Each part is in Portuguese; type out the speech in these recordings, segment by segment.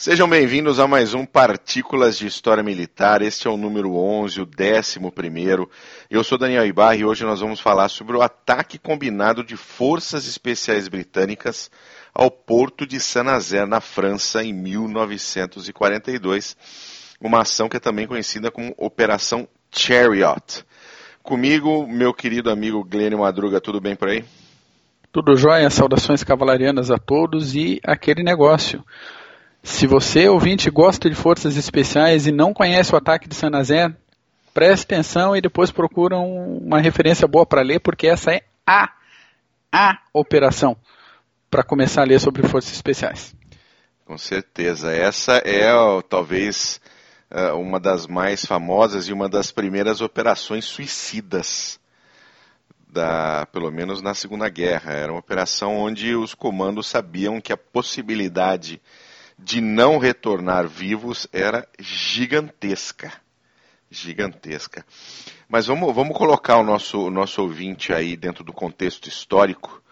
Sejam bem-vindos a mais um Partículas de História Militar. Este é o número 11, o décimo primeiro. Eu sou Daniel Ibarra e hoje nós vamos falar sobre o ataque combinado de forças especiais britânicas ao porto de Saint-Nazaire, na França, em 1942. Uma ação que é também conhecida como Operação Chariot. Comigo, meu querido amigo Glênio Madruga, tudo bem por aí? Tudo jóia, saudações cavalarianas a todos e aquele negócio. Se você, ouvinte, gosta de forças especiais e não conhece o ataque de Saint-Nazaire, preste atenção e depois procura uma referência boa para ler, porque essa é a, a operação para começar a ler sobre forças especiais. Com certeza. Essa é talvez é, uma das mais famosas e uma das primeiras operações suicidas da, pelo menos na Segunda Guerra. Era uma operação onde os comandos sabiam que a possibilidade de não retornar vivos era gigantesca. Gigantesca. Mas vamos, vamos colocar o nosso, o nosso ouvinte aí dentro do contexto histórico.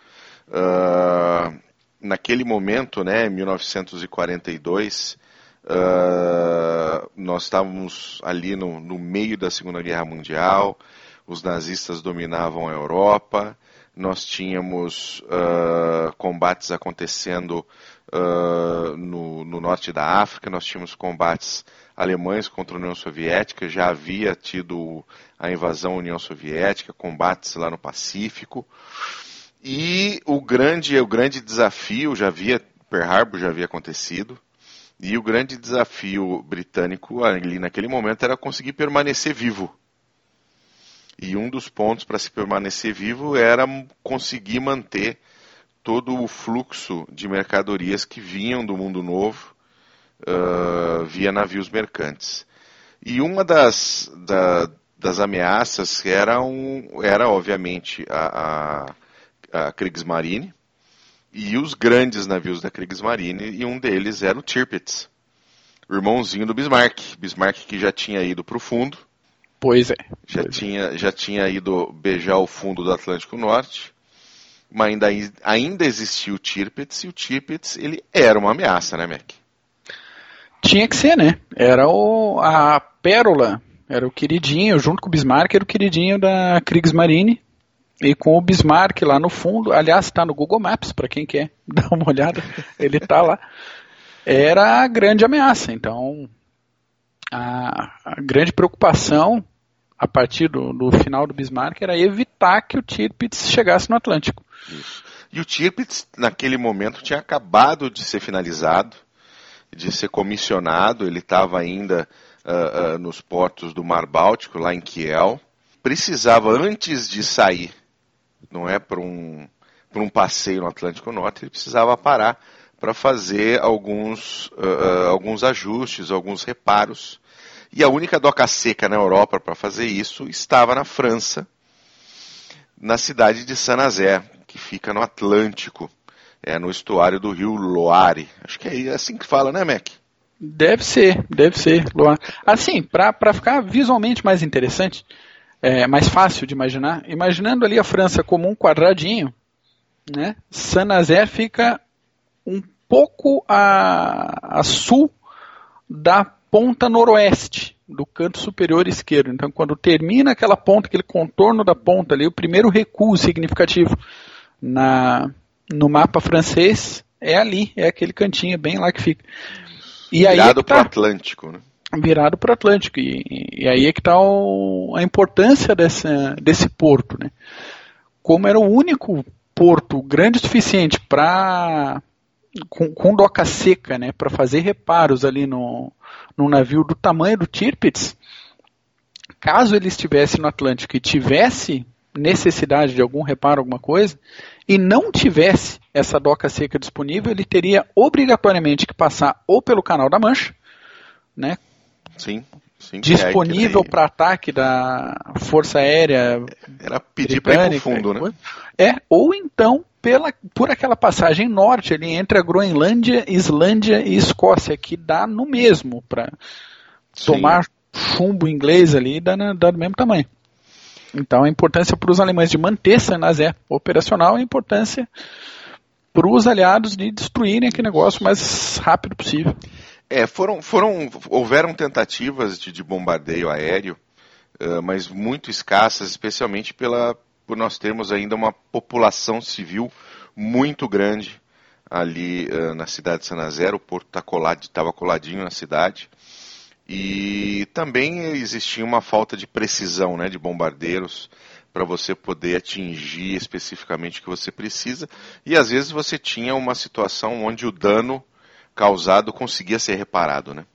Uh, naquele momento, né, 1942, uh, nós estávamos ali no, no meio da Segunda Guerra Mundial, os nazistas dominavam a Europa, nós tínhamos uh, combates acontecendo uh, no, no, norte da África, nós tínhamos combates alemães contra a União Soviética, já havia tido a invasão à União Soviética, combates lá no Pacífico. E o grande, o grande desafio, já havia, Pearl Harbor já havia acontecido, e o grande desafio britânico ali naquele momento era conseguir permanecer vivo. E um dos pontos para se permanecer vivo era conseguir manter todo o fluxo de mercadorias que vinham do mundo novo uh, via navios mercantes. E uma das, da, das ameaças era, um, era obviamente, a, a, a Kriegsmarine e os grandes navios da Kriegsmarine, e um deles era o Tirpitz, irmãozinho do Bismarck. Bismarck que já tinha ido para o fundo. Pois é. Já, pois é. tinha, é. já tinha ido beijar o fundo do Atlântico Norte mas ainda, ainda existia o Tirpitz, e o Tirpitz ele era uma ameaça, né, Mac? Tinha que ser, né? Era o, a pérola, era o queridinho, junto com o Bismarck, era o queridinho da Kriegsmarine, e com o Bismarck lá no fundo, aliás, está no Google Maps, para quem quer dar uma olhada, ele está lá. Era a grande ameaça, então a, a grande preocupação a partir do, do, final do Bismarck era evitar que o Tirpitz chegasse no Atlântico. Isso. E o Tirpitz, naquele momento, tinha acabado de ser finalizado, de ser comissionado, ele estava ainda uh, uh, nos portos do Mar Báltico, lá em Kiel. Precisava, antes de sair, não é, para um, um passeio no Atlântico Norte, ele precisava parar para fazer alguns, uh, alguns ajustes, alguns reparos e a única doca seca na Europa para fazer isso estava na França, na cidade de Saint-Nazaire, que fica no Atlântico, é, no estuário do rio Loire. Acho que é assim que fala, né, Mac? Deve ser, deve ser. Loire. Assim, para ficar visualmente mais interessante, é, mais fácil de imaginar, imaginando ali a França como um quadradinho, né, Saint-Nazaire fica um pouco a, a sul da ponta noroeste do canto superior esquerdo. Então, quando termina aquela ponta, aquele contorno da ponta ali, o primeiro recuo significativo na, no mapa francês é ali, é aquele cantinho bem lá que fica. E Virado é para o Atlântico, né? Virado para o Atlântico. E, e, aí é que está a importância dessa, desse porto. Né? Como era o único porto grande o suficiente para com, com doca seca, né, para fazer reparos ali no, no navio do tamanho do Tirpitz, caso ele estivesse no Atlântico e tivesse necessidade de algum reparo, alguma coisa, e não tivesse essa doca seca disponível, ele teria obrigatoriamente que passar ou pelo Canal da Mancha, né? Sim. Sim, disponível é para ataque da Força Aérea. Era pedir para ir pro fundo, né? É, ou então pela, por aquela passagem norte ali entre a Groenlândia, Islândia e Escócia, que dá no mesmo para tomar chumbo inglês ali dá, dá do mesmo tamanho. Então a importância para os alemães de manter Saint-Nazaire operacional a importância para os aliados de destruírem aquele negócio o mais rápido possível. É, foram, foram, houveram tentativas de, de bombardeio aéreo, uh, mas muito escassas, especialmente pela, por nós termos ainda uma população civil muito grande ali uh, na cidade de Sanazero, o porto estava tá colado, coladinho na cidade, e também existia uma falta de precisão né, de bombardeiros para você poder atingir especificamente o que você precisa, e às vezes você tinha uma situação onde o dano causado conseguia ser reparado, né?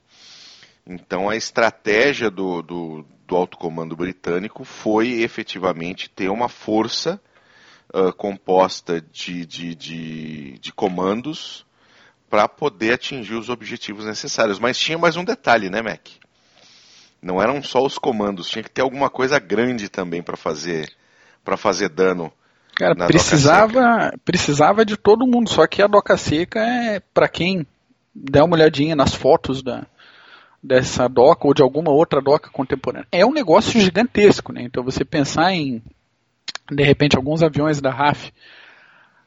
Então a estratégia do, do, do alto comando britânico foi efetivamente ter uma força uh, composta de, de, de, de comandos para poder atingir os objetivos necessários. Mas tinha mais um detalhe, né, Mac? Não eram só os comandos, tinha que ter alguma coisa grande também para fazer para fazer dano. Cara, precisava precisava de todo mundo, só que a doca seca é para quem der uma olhadinha nas fotos da, dessa doca ou de alguma outra doca contemporânea. É um negócio gigantesco, né? Então você pensar em, de repente, alguns aviões da RAF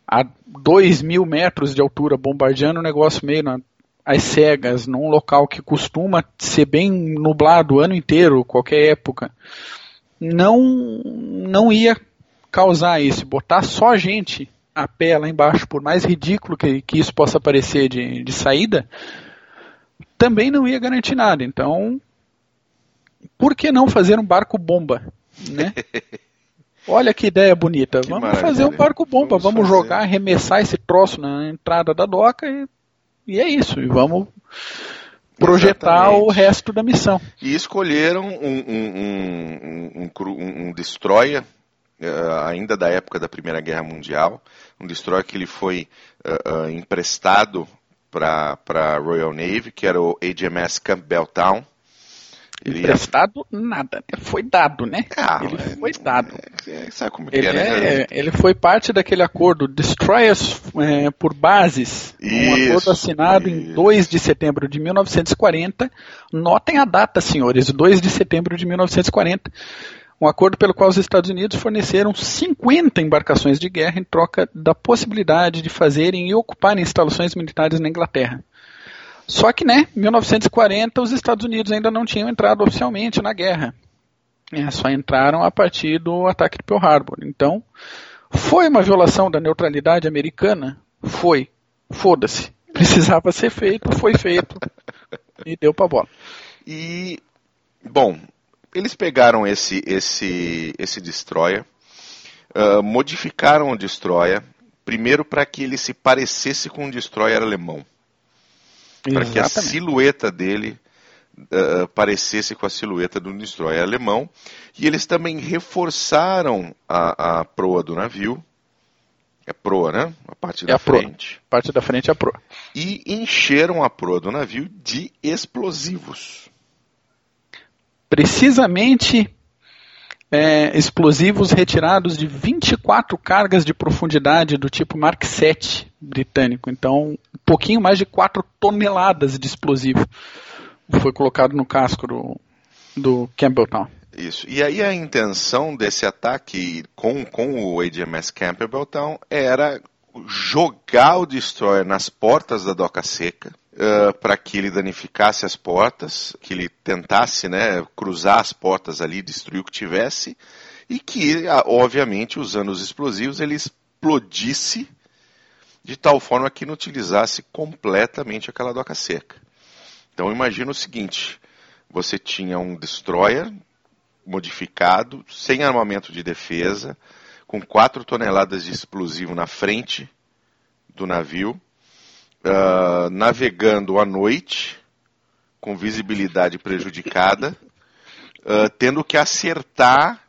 a 2 mil metros de altura bombardeando um negócio meio na, às cegas, num local que costuma ser bem nublado o ano inteiro, qualquer época, não, não ia causar isso. Botar só gente a pé lá embaixo, por mais ridículo que, que isso possa parecer de, de saída, também não ia garantir nada. Então, por que não fazer um barco bomba, né? Olha que ideia bonita. Que vamos fazer um barco bomba, vamos, vamos jogar, arremessar esse troço na entrada da doca e, e é isso. E vamos projetar Exatamente. o resto da missão. E escolheram um, um, um, um, destroyer uh, ainda da época da Primeira Guerra Mundial, um destroyer que ele foi uh, uh, emprestado para a Royal Navy, que era o HMS Campbelltown. Ele Emprestado nada, né? foi dado, né? Ah, ele é, foi dado. É, sabe como ele, é, né? é, ele foi parte daquele acordo Destroyers é, por Bases, isso, um acordo assinado isso. em 2 de setembro de 1940. Notem a data, senhores, 2 de setembro de 1940 um acordo pelo qual os Estados Unidos forneceram 50 embarcações de guerra em troca da possibilidade de fazerem e ocuparem instalações militares na Inglaterra. Só que, né, em 1940 os Estados Unidos ainda não tinham entrado oficialmente na guerra. É, só entraram a partir do ataque de Pearl Harbor. Então, foi uma violação da neutralidade americana? Foi. Foda-se. Precisava ser feito, foi feito. e deu pra bola. E, bom, eles pegaram esse, esse, esse destroyer, uh, modificaram o destroyer, primeiro para que ele se parecesse com um destroyer alemão. Para que a silhueta dele uh, parecesse com a silhueta do destroyer alemão. E eles também reforçaram a, a proa do navio. É proa, né? A parte é da a frente. Proa. A parte da frente é a proa. E encheram a proa do navio de explosivos precisamente é, explosivos retirados de 24 cargas de profundidade do tipo Mark 7 britânico. Então, um pouquinho mais de 4 toneladas de explosivo foi colocado no casco do, do Campbelltown. Isso. E aí a intenção desse ataque com, com o HMS Campbelltown era jogar o destroyer nas portas da doca seca, uh, para que ele danificasse as portas, que ele tentasse né, cruzar as portas ali, destruir o que tivesse, e que, obviamente, usando os explosivos, ele explodisse de tal forma que não utilizasse completamente aquela doca seca. Então imagina o seguinte: você tinha um destroyer modificado, sem armamento de defesa, com 4 toneladas de explosivo na frente do navio, uh, navegando à noite, com visibilidade prejudicada, uh, tendo que acertar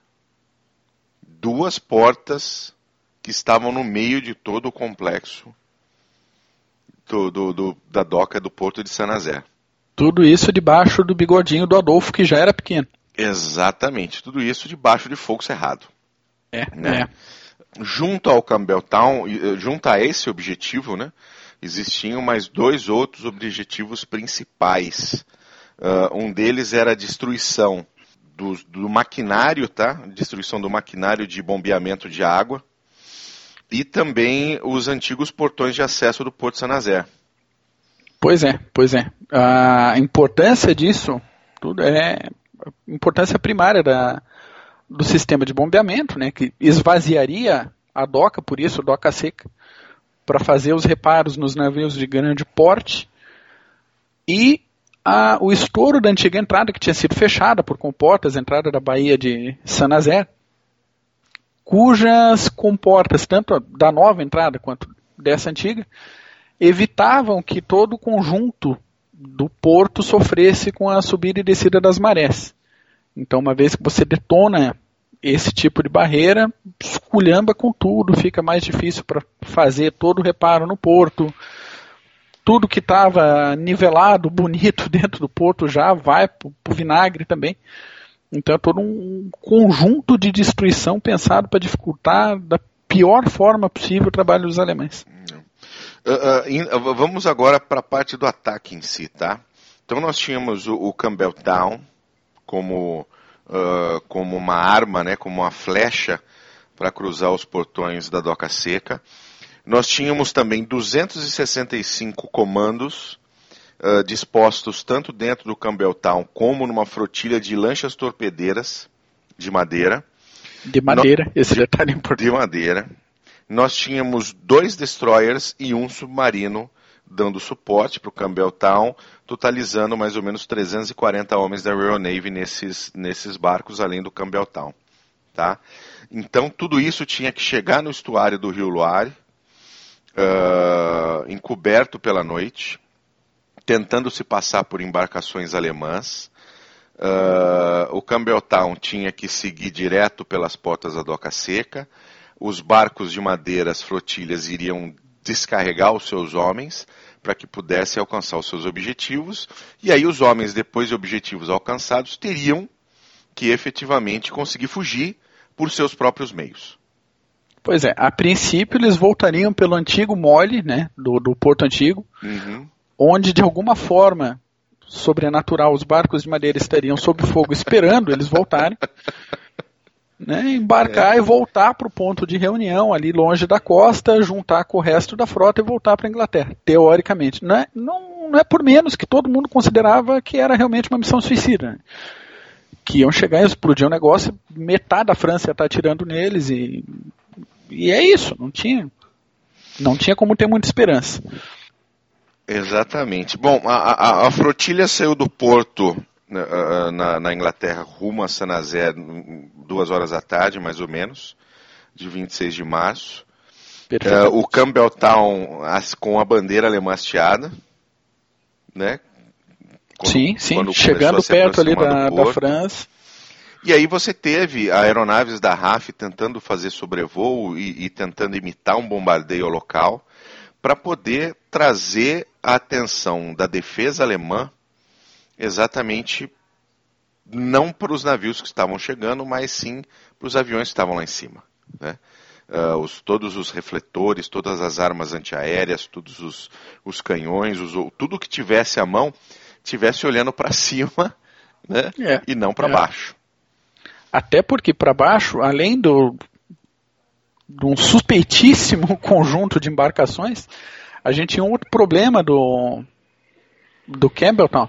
duas portas que estavam no meio de todo o complexo do, do, do, da doca do porto de Sanazé. Tudo isso debaixo do bigodinho do Adolfo, que já era pequeno. Exatamente, tudo isso debaixo de fogo cerrado. É, né? é. Junto ao Campbelltown, eh, junto a esse objetivo, né, existiam mais dois outros objetivos principais. Uh, um deles era a destruição do, do, maquinário, tá? Destruição do maquinário de bombeamento de água e também os antigos portões de acesso do Porto Sanazé. Pois é, pois é. A importância disso tudo é importância primária da, do sistema de bombeamento, né, que esvaziaria a doca, por isso doca seca, para fazer os reparos nos navios de grande porte e a, o estouro da antiga entrada que tinha sido fechada por comportas, a entrada da Baía de Sanazé, cujas comportas, tanto da nova entrada quanto dessa antiga, evitavam que todo o conjunto do porto sofresse com a subida e descida das marés. Então, uma vez que você detona esse tipo de barreira, esculhamba com tudo, fica mais difícil para fazer todo o reparo no porto. Tudo que estava nivelado, bonito dentro do porto já vai para o vinagre também. Então é todo um conjunto de destruição pensado para dificultar da pior forma possível o trabalho dos alemães. Uh, uh, vamos agora para a parte do ataque em si, tá? Então nós tínhamos o, o Campbelltown como, uh, como uma arma, né, como uma flecha para cruzar os portões da Doca Seca. Nós tínhamos também 265 comandos dispostos tanto dentro do Campbelltown como numa flotilha de lanchas torpedeiras de madeira. De madeira, no... esse detalhe é importante. De madeira nós tínhamos dois destroyers e um submarino dando suporte para o Campbelltown, totalizando mais ou menos 340 homens da Royal Navy nesses, nesses barcos, além do Campbelltown. Tá? Então, tudo isso tinha que chegar no estuário do Rio Loire, uh, encoberto pela noite, tentando se passar por embarcações alemãs. Uh, o Campbelltown tinha que seguir direto pelas portas da Doca Seca os barcos de madeira, as flotilhas, iriam descarregar os seus homens para que pudessem alcançar os seus objetivos, e aí os homens, depois de objetivos alcançados, teriam que efetivamente conseguir fugir por seus próprios meios. Pois é, a princípio eles voltariam pelo antigo mole, né, do, do Porto Antigo, uhum. onde de alguma forma sobrenatural os barcos de madeira estariam sob fogo esperando eles voltarem. né, embarcar é. e voltar para o ponto de reunião ali longe da costa, juntar com o resto da frota e voltar para a Inglaterra, teoricamente. Não é, não, não é por menos que todo mundo considerava que era realmente uma missão suicida. Né? Que iam chegar e explodir um negócio, metade da França ia estar atirando neles e, e é isso, não tinha, não tinha como ter muita esperança. Exatamente. Bom, a, a, a flotilha saiu do porto na, na, na Inglaterra rumo a Sanazé, duas horas da tarde, mais ou menos, de 26 de março. Uh, o Campbelltown com a bandeira alemã hasteada, né? Quando, sim, sim, chegando perto ali da, da França. E aí você teve aeronaves da RAF tentando fazer sobrevoo e, e tentando imitar um bombardeio local para poder trazer a atenção da defesa alemã exatamente não para os navios que estavam chegando, mas sim para os aviões que estavam lá em cima. Né? Uh, os, todos os refletores, todas as armas antiaéreas, todos os, os canhões, os, tudo que tivesse à mão, tivesse olhando para cima né? É, e não para é. baixo. Até porque para baixo, além do de um suspeitíssimo conjunto de embarcações, a gente tinha um outro problema do, do Campbelltown,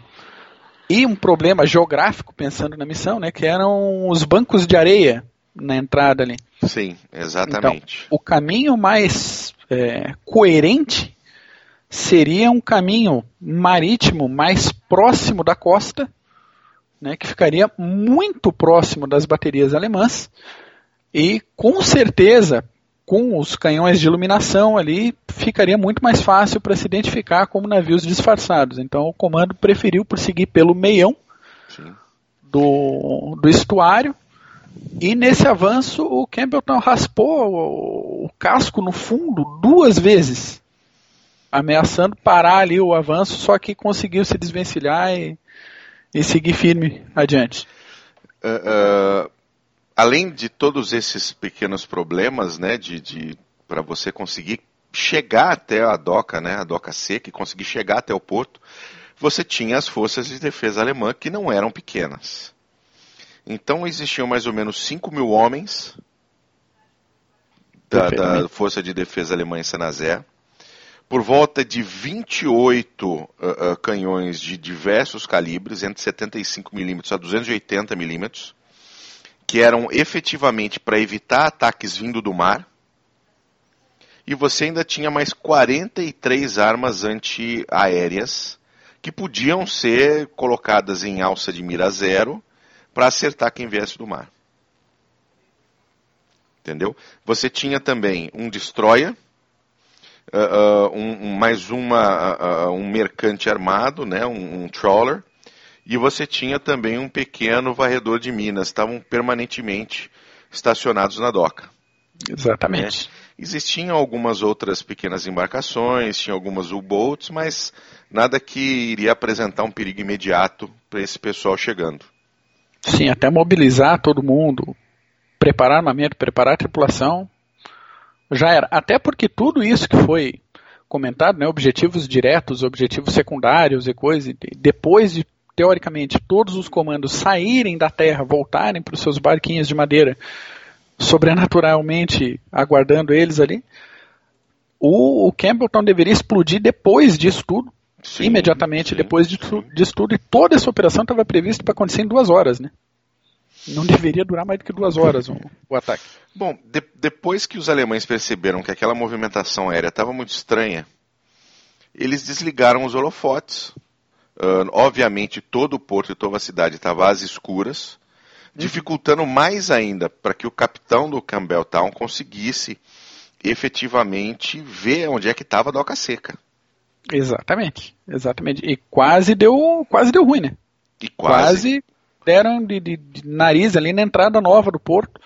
e um problema geográfico, pensando na missão, né, que eram os bancos de areia na entrada ali. Sim, exatamente. Então, o caminho mais é, coerente seria um caminho marítimo mais próximo da costa, né, que ficaria muito próximo das baterias alemãs, e com certeza com os canhões de iluminação ali, ficaria muito mais fácil para se identificar como navios disfarçados. Então o comando preferiu prosseguir pelo meião do, do estuário. E nesse avanço o Campbellton raspou o, o casco no fundo duas vezes, ameaçando parar ali o avanço, só que conseguiu se desvencilhar e, e seguir firme adiante. Uh, uh além de todos esses pequenos problemas, né, de, de para você conseguir chegar até a doca, né, a doca seca e conseguir chegar até o porto, você tinha as forças de defesa alemã que não eram pequenas. Então existiam mais ou menos 5 mil homens da, da, Força de Defesa Alemã em Sanazé, por volta de 28 uh, uh, canhões de diversos calibres, entre 75mm a 280mm, que eram efetivamente para evitar ataques vindo do mar. E você ainda tinha mais 43 armas antiaéreas que podiam ser colocadas em alça de mira zero para acertar quem viesse do mar. Entendeu? Você tinha também um destroyer, uh, uh, um, mais uma, uh, um mercante armado, né, um, um, trawler, e você tinha também um pequeno varredor de minas, estavam permanentemente estacionados na doca. Exatamente. Né? Existiam algumas outras pequenas embarcações, tinha algumas U-boats, mas nada que iria apresentar um perigo imediato para esse pessoal chegando. Sim, até mobilizar todo mundo, preparar armamento, preparar a tripulação, já era. Até porque tudo isso que foi comentado, né, objetivos diretos, objetivos secundários e coisas, depois de teoricamente todos os comandos saírem da Terra, voltarem para os seus barquinhos de madeira, sobrenaturalmente aguardando eles ali. O, o Campbelltown deveria explodir depois disso tudo, sim, imediatamente sim, depois disso, disso tudo, e toda essa operação estava prevista para acontecer em duas horas, né? Não deveria durar mais do que duas horas o, o ataque. Bom, de, depois que os alemães perceberam que aquela movimentação aérea estava muito estranha, eles desligaram os holofotes. Uh, obviamente, todo o porto e toda a cidade estava às escuras dificultando mais ainda para que o capitão do Campbelltown conseguisse efetivamente ver onde é que estava a doca seca. Exatamente, exatamente. E quase deu, quase deu ruim, né? E quase, quase deram de, de, de, nariz ali na entrada nova do porto.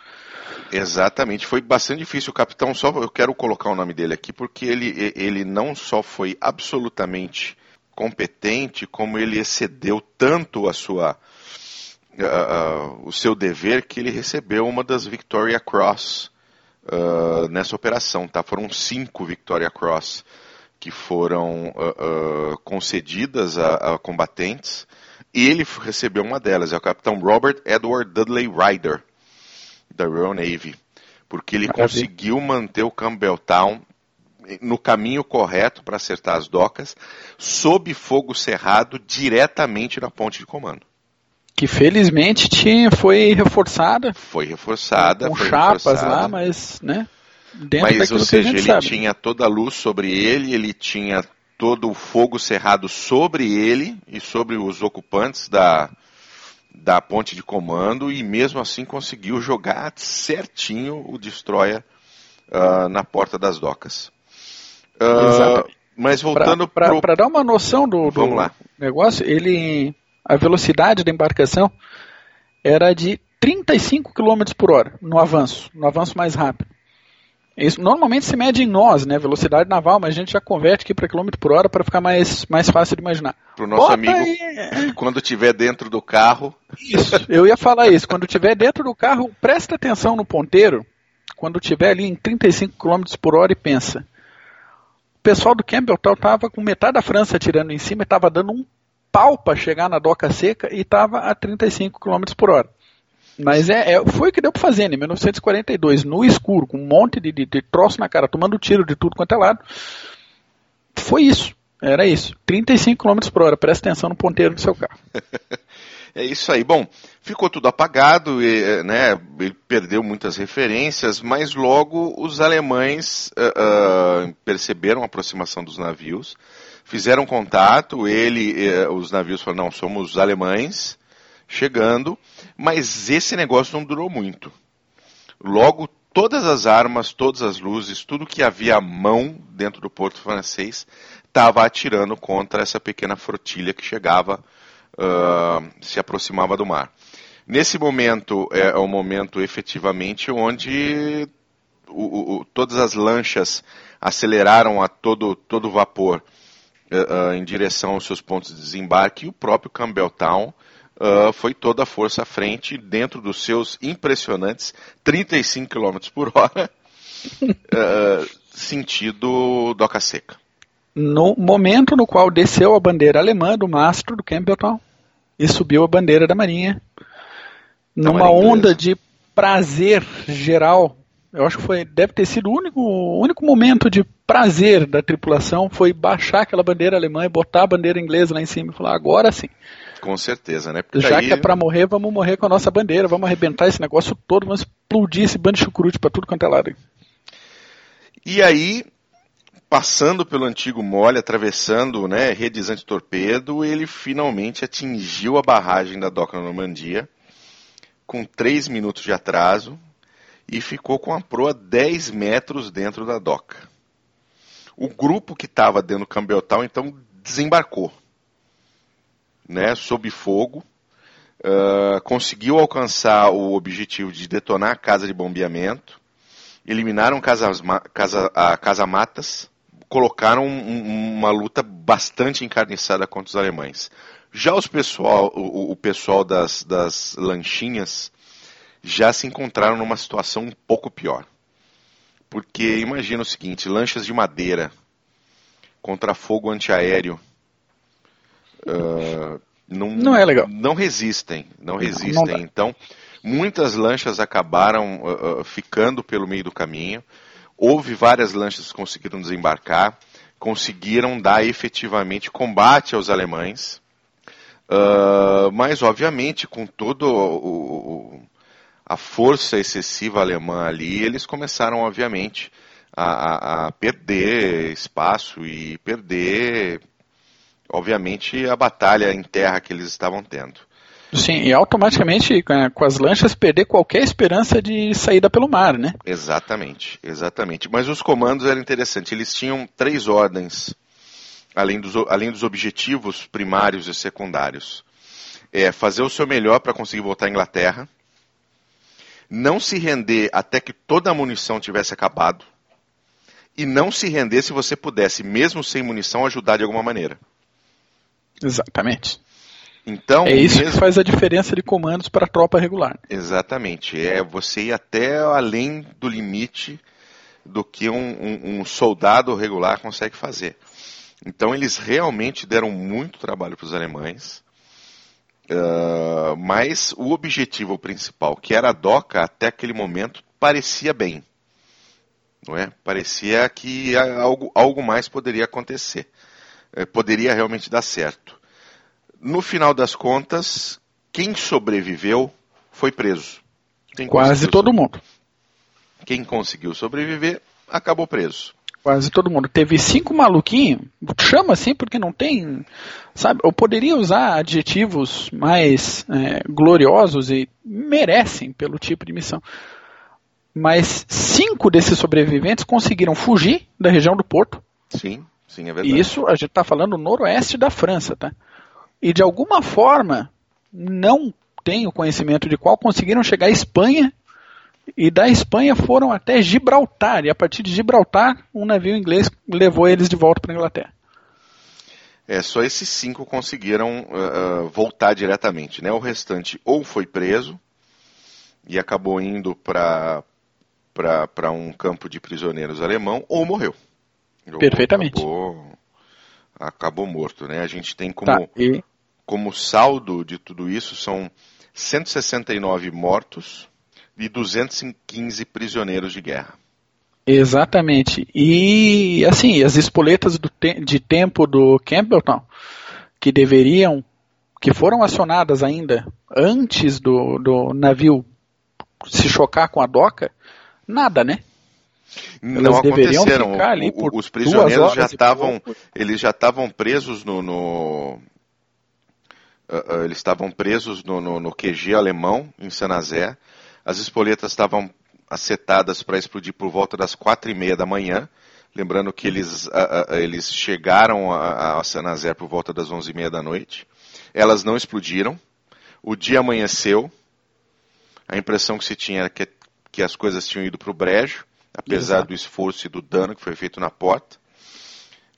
Exatamente, foi bastante difícil. O capitão, só eu quero colocar o nome dele aqui, porque ele, ele não só foi absolutamente competente, como ele excedeu tanto a sua, uh, o seu dever que ele recebeu uma das Victoria Cross uh, nessa operação. Tá? Foram cinco Victoria Cross que foram uh, concedidas a, a, combatentes. E ele recebeu uma delas, é o capitão Robert Edward Dudley Ryder, da Royal Navy, porque ele Maravilha. conseguiu manter o Campbelltown no caminho correto para acertar as docas, sob fogo cerrado diretamente na ponte de comando que felizmente tinha, foi reforçada. Foi reforçada. Com foi chapas reforçada. lá, mas, né? Dentro mas, ou seja, ele sabe. tinha toda a luz sobre ele, ele tinha todo o fogo cerrado sobre ele e sobre os ocupantes da, da ponte de comando e mesmo assim conseguiu jogar certinho o destroyer uh, na porta das docas. Uh, mas voltando para dar uma noção do, do negócio, ele a velocidade da embarcação era de 35 km por hora no avanço, no avanço mais rápido. Isso normalmente se mede em nós, né? Velocidade naval, mas a gente já converte aqui para quilômetro por hora para ficar mais, mais fácil de imaginar. Para o nosso Bota amigo, aí... quando estiver dentro do carro. Isso, eu ia falar isso. Quando estiver dentro do carro, presta atenção no ponteiro. Quando estiver ali em 35 km por hora e pensa. Pessoal do Campbelltown estava com metade da França tirando em cima e estava dando um pau para chegar na doca seca e estava a 35 km por hora. Mas é, é, foi o que deu para fazer né? em 1942, no escuro, com um monte de, de, de troço na cara, tomando tiro de tudo quanto é lado. Foi isso, era isso. 35 km por hora, presta atenção no ponteiro do seu carro. é isso aí. Bom, ficou tudo apagado, e, né, ele perdeu muitas referências, mas logo os alemães uh, uh, perceberam a aproximação dos navios fizeram contato, ele, eh, os navios falaram, não, somos alemães chegando, mas esse negócio não durou muito. Logo, todas as armas, todas as luzes, tudo que havia à mão dentro do porto francês estava atirando contra essa pequena flotilha que chegava, uh, se aproximava do mar. Nesse momento é, é o momento efetivamente onde o, o, todas as lanchas aceleraram a todo, todo vapor uh, em direção aos seus pontos de desembarque e o próprio Campbelltown uh, foi toda a força à frente dentro dos seus impressionantes 35 km por hora, uh, sentido Doca Seca. No momento no qual desceu a bandeira alemã do mastro do Campbelltown e subiu a bandeira da Marinha, numa onda de prazer geral, eu acho que foi, deve ter sido o único, o único momento de prazer da tripulação foi baixar aquela bandeira alemã e botar a bandeira inglesa lá em cima e falar, agora sim. Com certeza, né? Porque Já daí- que é pra morrer, vamos morrer com a nossa bandeira, vamos arrebentar esse negócio todo, vamos explodir esse bando de chucrute pra tudo quanto é lado. E aí, passando pelo antigo mole, atravessando né, redes antitorpedo, ele finalmente atingiu a barragem da Doca Normandia, com 3 minutos de atraso, e ficou com a proa 10 metros dentro da doca. O grupo que estava dentro do Campbelltown, então, desembarcou, né, sob fogo, ah, conseguiu alcançar o objetivo de detonar a casa de bombeamento, eliminaram casas, casa, a casa-matas, colocaram um- um- uma luta bastante encarniçada contra os alemães. Já os pessoal, o, o pessoal das, das lanchinhas já se encontraram numa situação um pouco pior. Porque imagina o seguinte, lanchas de madeira contra fogo antiaéreo ah, não, Não é legal. Não resistem, não não resistem. dá. então, muitas lanchas acabaram ah, ficando pelo meio do caminho. Houve várias lanchas que conseguiram desembarcar, conseguiram dar efetivamente combate aos alemães. Ah, mas, obviamente, com o- a força excessiva alemã ali, eles começaram, obviamente, a- a perder espaço e perder, obviamente, a batalha em terra que eles estavam tendo. Sim, e automaticamente com com as lanchas perder qualquer esperança de saída pelo mar, né? Exatamente, exatamente. Mas os comandos eram interessantes. Eles tinham três ordens, além dos, além dos objetivos primários e secundários. É fazer o seu melhor para conseguir voltar à Inglaterra, não se render até que toda a munição tivesse acabado, e não se render se você pudesse, mesmo sem munição, ajudar de alguma maneira. Exatamente. Então, é isso que mesmo- faz a diferença de comandos para a tropa regular. Exatamente. É você ir até além do limite do que um, um- um soldado regular consegue fazer. Então eles realmente deram muito trabalho para os alemães. Ah, mas o objetivo principal, que era a doca, até aquele momento parecia bem. Não é? Parecia que algo, algo mais poderia acontecer. Eh, poderia realmente dar certo. No final das contas, quem sobreviveu foi preso. Quem Quase todo so- mundo. Quem conseguiu sobreviver acabou preso. Quase todo mundo. Teve cinco maluquinhos, chama assim porque não tem. Sabe, eu poderia usar adjetivos mais é, gloriosos e merecem pelo tipo de missão. Mas cinco desses sobreviventes conseguiram fugir da região do Porto. Sim, sim, é verdade. E isso a gente está falando noroeste da França, tá? E de alguma forma, não tenho conhecimento de qual, conseguiram chegar à Espanha e da Espanha foram até Gibraltar. E a partir de Gibraltar, um navio inglês levou eles de volta para a Inglaterra. É, só esses cinco conseguiram ah, voltar diretamente, né? O restante ou foi preso e acabou indo para para um campo de prisioneiros alemão ou morreu. Ou Perfeitamente. Acabou, acabou morto, né? A gente tem como Tá, e como saldo de tudo isso são 169 mortos e 215 prisioneiros de guerra. Exatamente. E assim, as espoletas do te- de tempo do Campbelltown, que deveriam, que foram acionadas ainda antes do, do navio se chocar com a doca, nada, né? Não deveriam aconteceram. O- os prisioneiros já estavam, eles já estavam presos no, no- ah, eles estavam presos no, no- no QG alemão em Sanazé. As espoletas estavam acetadas para explodir por volta das quatro e meia da manhã. Lembrando que eles, ah, eles chegaram a, a Sanazé por volta das onze e meia da noite. Elas não explodiram. O dia amanheceu. A impressão que se tinha era que, que as coisas tinham ido para o brejo, apesar Exato. do esforço e do dano que foi feito na porta.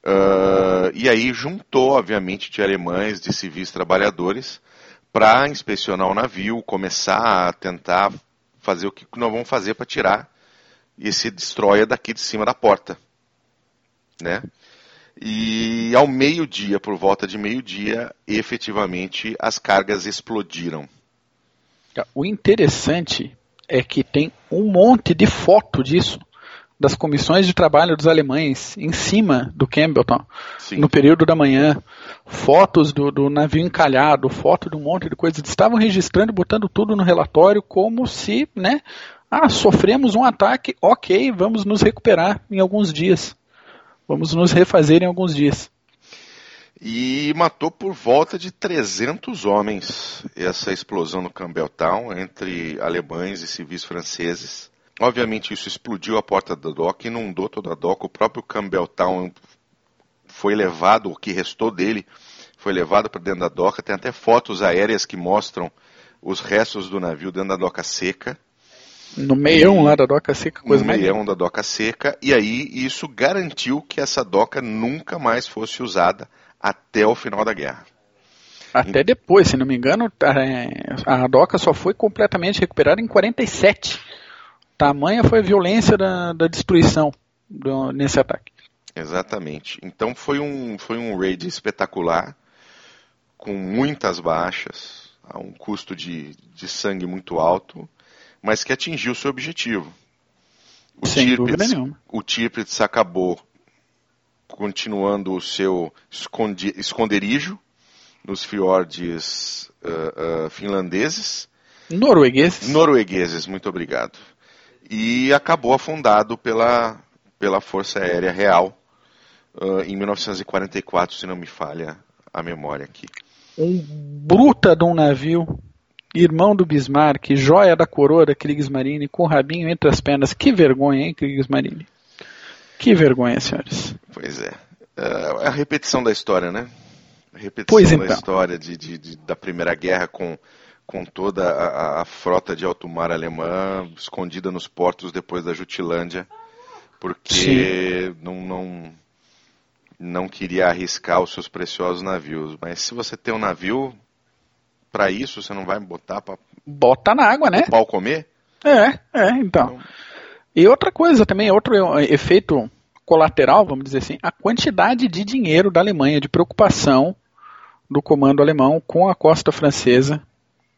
Ah, e aí juntou, obviamente, de alemães, de civis trabalhadores, para inspecionar o navio, começar a tentar fazer o que nós vamos fazer para tirar esse destroyer daqui de cima da porta. Né? E ao meio-dia, por volta de meio-dia, efetivamente as cargas explodiram. O interessante é que tem um monte de foto disso das comissões de trabalho dos alemães em cima do Campbelltown, Sim. no período da manhã, fotos do, do navio encalhado, foto de um monte de coisas, eles estavam registrando e botando tudo no relatório como se, né, ah, sofremos um ataque, ok, vamos nos recuperar em alguns dias, vamos nos refazer em alguns dias. E matou por volta de 300 homens essa explosão no Campbelltown entre alemães e civis franceses. Obviamente isso explodiu a porta da dock, inundou toda a dock. O próprio Campbelltown foi levado, o que restou dele, foi levado para dentro da doca. Tem até fotos aéreas que mostram os restos do navio dentro da doca seca. No meião lá da doca seca, coisa no meião da doca seca. E aí isso garantiu que essa doca nunca mais fosse usada até o final da guerra. Até depois, se não me engano, a, a doca só foi completamente recuperada em 47. Tamanha foi a violência da, da destruição do, nesse ataque. Exatamente. Então foi um, foi um raid espetacular, com muitas baixas, a um custo de, de sangue muito alto, mas que atingiu seu objetivo. O Sem dúvida nenhuma. O Tirpitz acabou continuando o seu esconde, esconderijo nos fiordes uh, uh, finlandeses. Noruegueses. Noruegueses, muito obrigado. E acabou afundado pela, pela Força Aérea Real uh, em 1944, se não me falha a memória aqui. Um bruta de um navio, irmão do Bismarck, joia da coroa da Kriegsmarine, com o rabinho entre as pernas. Que vergonha, hein, Kriegsmarine? Que vergonha, senhores. Pois é. É a repetição da história, né? A repetição pois da então. história de, de, de, da Primeira Guerra com, com toda a, a, frota de alto mar alemã escondida nos portos depois da Jutilândia, porque não, não, não queria arriscar os seus preciosos navios. Mas se você tem um navio, para isso você não vai botar para. Bota na água, né? O pau comer? É, é, então. então e outra coisa também, outro efeito colateral, vamos dizer assim, a quantidade de dinheiro da Alemanha, de preocupação do comando alemão com a costa francesa,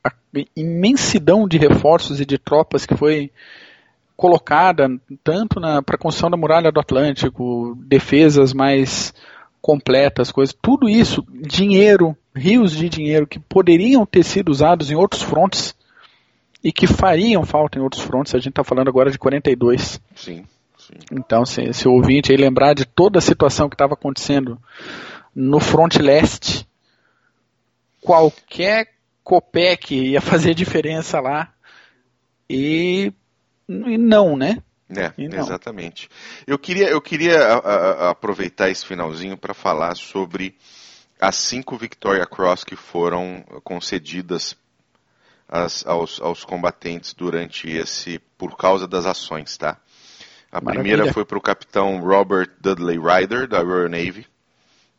a imensidão de reforços e de tropas que foi colocada tanto para a construção da muralha do Atlântico, defesas mais completas, coisas, tudo isso, dinheiro, rios de dinheiro que poderiam ter sido usados em outros frontes e que fariam falta em outros frontes. A gente está falando agora de 42. Sim. sim. Então, se, se o ouvinte aí lembrar de toda a situação que estava acontecendo no fronte leste, qualquer COPEC ia fazer diferença lá e, e não, né? É, exatamente. Eu queria, eu queria a, a, aproveitar esse finalzinho para falar sobre as cinco Victoria Cross que foram concedidas as, aos, aos, combatentes durante esse, por causa das ações, tá? A Maravilha. primeira foi para o capitão Robert Dudley Ryder, da Royal Navy,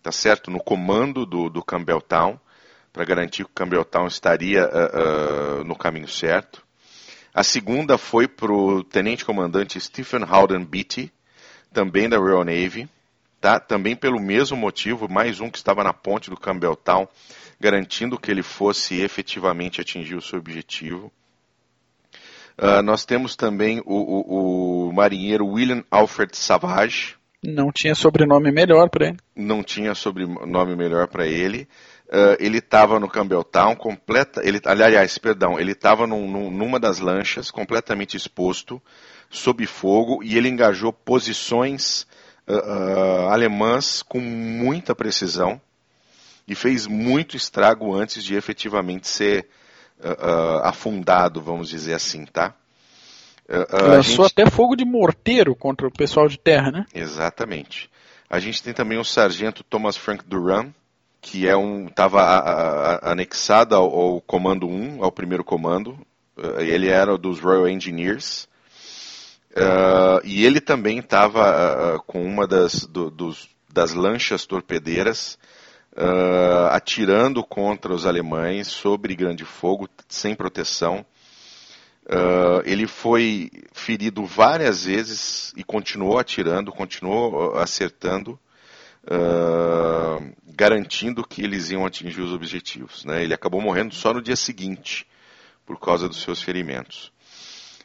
tá certo? No comando do, do Campbelltown, para garantir que o Campbelltown estaria uh, uh, no caminho certo. A segunda foi para o tenente-comandante Stephen Howden Beatty, também da Royal Navy, tá? Também pelo mesmo motivo, mais um que estava na ponte do Campbelltown, garantindo que ele fosse efetivamente atingir o seu objetivo. Uh, nós temos também o, o, o, marinheiro William Alfred Savage. Não tinha sobrenome melhor para ele. Não tinha sobrenome melhor para ele. Uh, ele estava no Campbelltown, completa, ele, aliás, perdão, ele estava num, num, numa das lanchas, completamente exposto, sob fogo, e ele engajou posições uh, alemãs com muita precisão e fez muito estrago antes de efetivamente ser uh, uh, afundado, vamos dizer assim, tá? Uh, Lançou gente... até fogo de morteiro contra o pessoal de terra, né? Exatamente. A gente tem também o sargento Thomas Frank Duran, que é um estava anexado ao, ao, comando 1, ao primeiro comando. ele era dos Royal Engineers. e ele também estava com uma das, do, dos, das lanchas torpedeiras uh, atirando contra os alemães sobre grande fogo, sem proteção. Uh, ele foi ferido várias vezes e continuou atirando, continuou acertando, garantindo que eles iam atingir os objetivos. Né? Ele acabou morrendo só no dia seguinte, por causa dos seus ferimentos.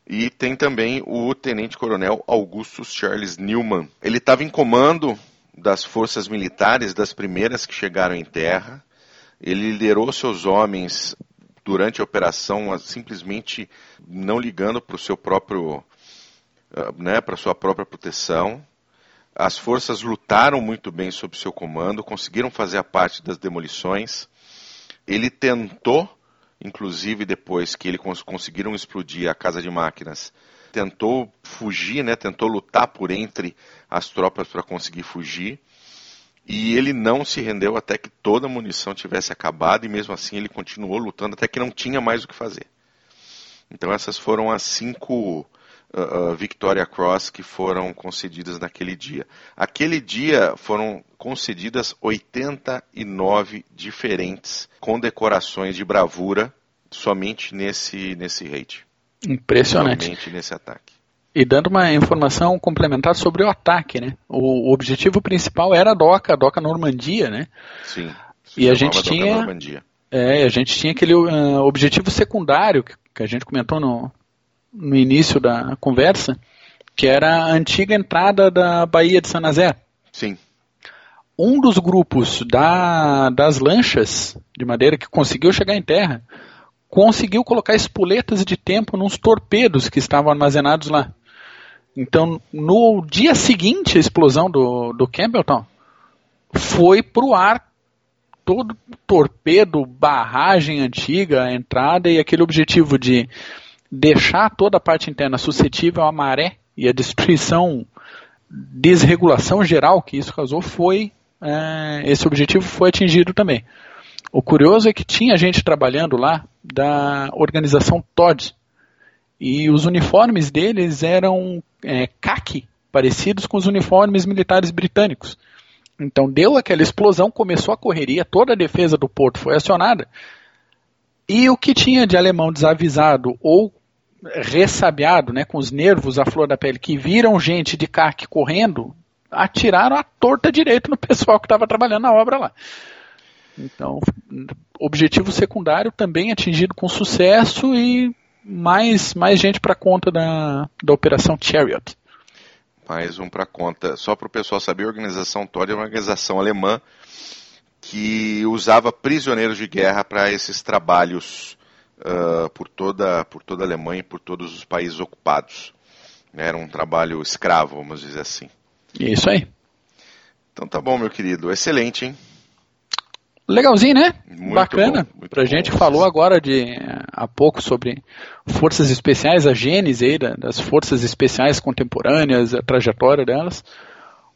E tem também o tenente-coronel Augustus Charles Newman. Ele estava em comando das forças militares, das primeiras que chegaram em terra. Ele liderou seus homens durante a operação, simplesmente não ligando para o seu próprio, ah, né, para sua própria proteção. As forças lutaram muito bem sob seu comando, conseguiram fazer a parte das demolições. Ele tentou inclusive depois que eles conseguiram explodir a casa de máquinas, tentou fugir, né, tentou lutar por entre as tropas para conseguir fugir. E ele não se rendeu até que toda a munição tivesse acabado e mesmo assim ele continuou lutando até que não tinha mais o que fazer. Então essas foram as cinco uh, Victoria Cross que foram concedidas naquele dia. Aquele dia foram concedidas 89 diferentes condecorações de bravura somente nesse, nesse raid. Impressionante. Somente nesse ataque. E dando uma informação complementar sobre o ataque, né? O, o objetivo principal era a DOCA, a DOCA Normandia, né? Sim. E a gente tinha. É, a gente tinha aquele uh, objetivo secundário que, que a gente comentou no, no início da conversa, que era a antiga entrada da Baía de San Nazé. Sim. Um dos grupos da, das lanchas de madeira que conseguiu chegar em terra conseguiu colocar espoletas de tempo nos torpedos que estavam armazenados lá. Então, no dia seguinte à explosão do, do Campbelltown, foi para o ar todo torpedo, barragem antiga, entrada e aquele objetivo de deixar toda a parte interna suscetível à maré e à destruição, desregulação geral que isso causou, foi é, esse objetivo foi atingido também. O curioso é que tinha gente trabalhando lá da organização Todd e os uniformes deles eram é, caqui, parecidos com os uniformes militares britânicos. Então deu aquela explosão, começou a correria, toda a defesa do porto foi acionada. E o que tinha de alemão desavisado ou ressabiado, né, com os nervos à flor da pele, que viram gente de CAC correndo, atiraram a torta direito no pessoal que estava trabalhando na obra lá. Então, objetivo secundário também atingido com sucesso e mais, mais gente para conta da, da Operação Chariot. Mais um para conta. Só para o pessoal saber, a organização Todd é uma organização alemã que usava prisioneiros de guerra para esses trabalhos uh, por, toda, por toda a Alemanha e por todos os países ocupados. Era um trabalho escravo, vamos dizer assim. Isso aí. Então tá bom, meu querido. Excelente, hein? Legalzinho, né? Muito Bacana. Bom, pra bom. gente falou agora de há pouco sobre forças especiais, a gênese aí das forças especiais contemporâneas, a trajetória delas.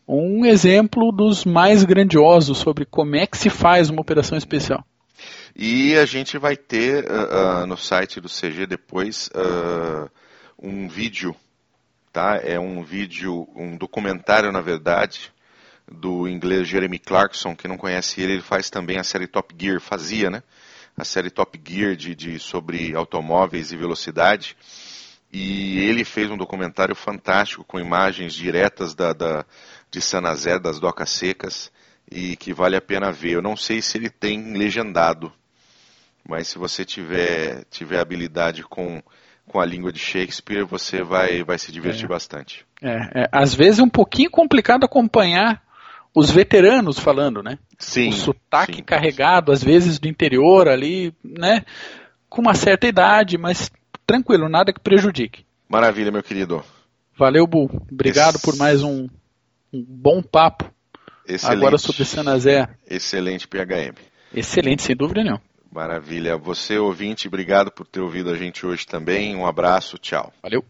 Um exemplo dos mais grandiosos sobre como é que se faz uma operação especial. E a gente vai ter uh, uh, no site do CG depois uh, um vídeo, tá? É um vídeo, um documentário na verdade, do inglês Jeremy Clarkson, que não conhece ele, ele faz também a série Top Gear, fazia, né? A série Top Gear de, de sobre automóveis e velocidade. E ele fez um documentário fantástico com imagens diretas da, da de Sanazé, das docas secas, e que vale a pena ver. Eu não sei se ele tem legendado, mas se você tiver, tiver habilidade com, com a língua de Shakespeare, você vai, vai se divertir É. bastante. É, é, às vezes é um pouquinho complicado acompanhar os veteranos falando, né? Sim. o sotaque sim. carregado, às vezes do interior ali, né? Com uma certa idade, mas tranquilo, nada que prejudique. Maravilha, meu querido. Valeu, Bu. Obrigado Esse- por mais um, um bom papo Excelente. agora sobre Sanazé. Excelente PHM. Excelente, sem dúvida nenhuma. Maravilha. Você, ouvinte, obrigado por ter ouvido a gente hoje também. Um abraço, tchau. Valeu.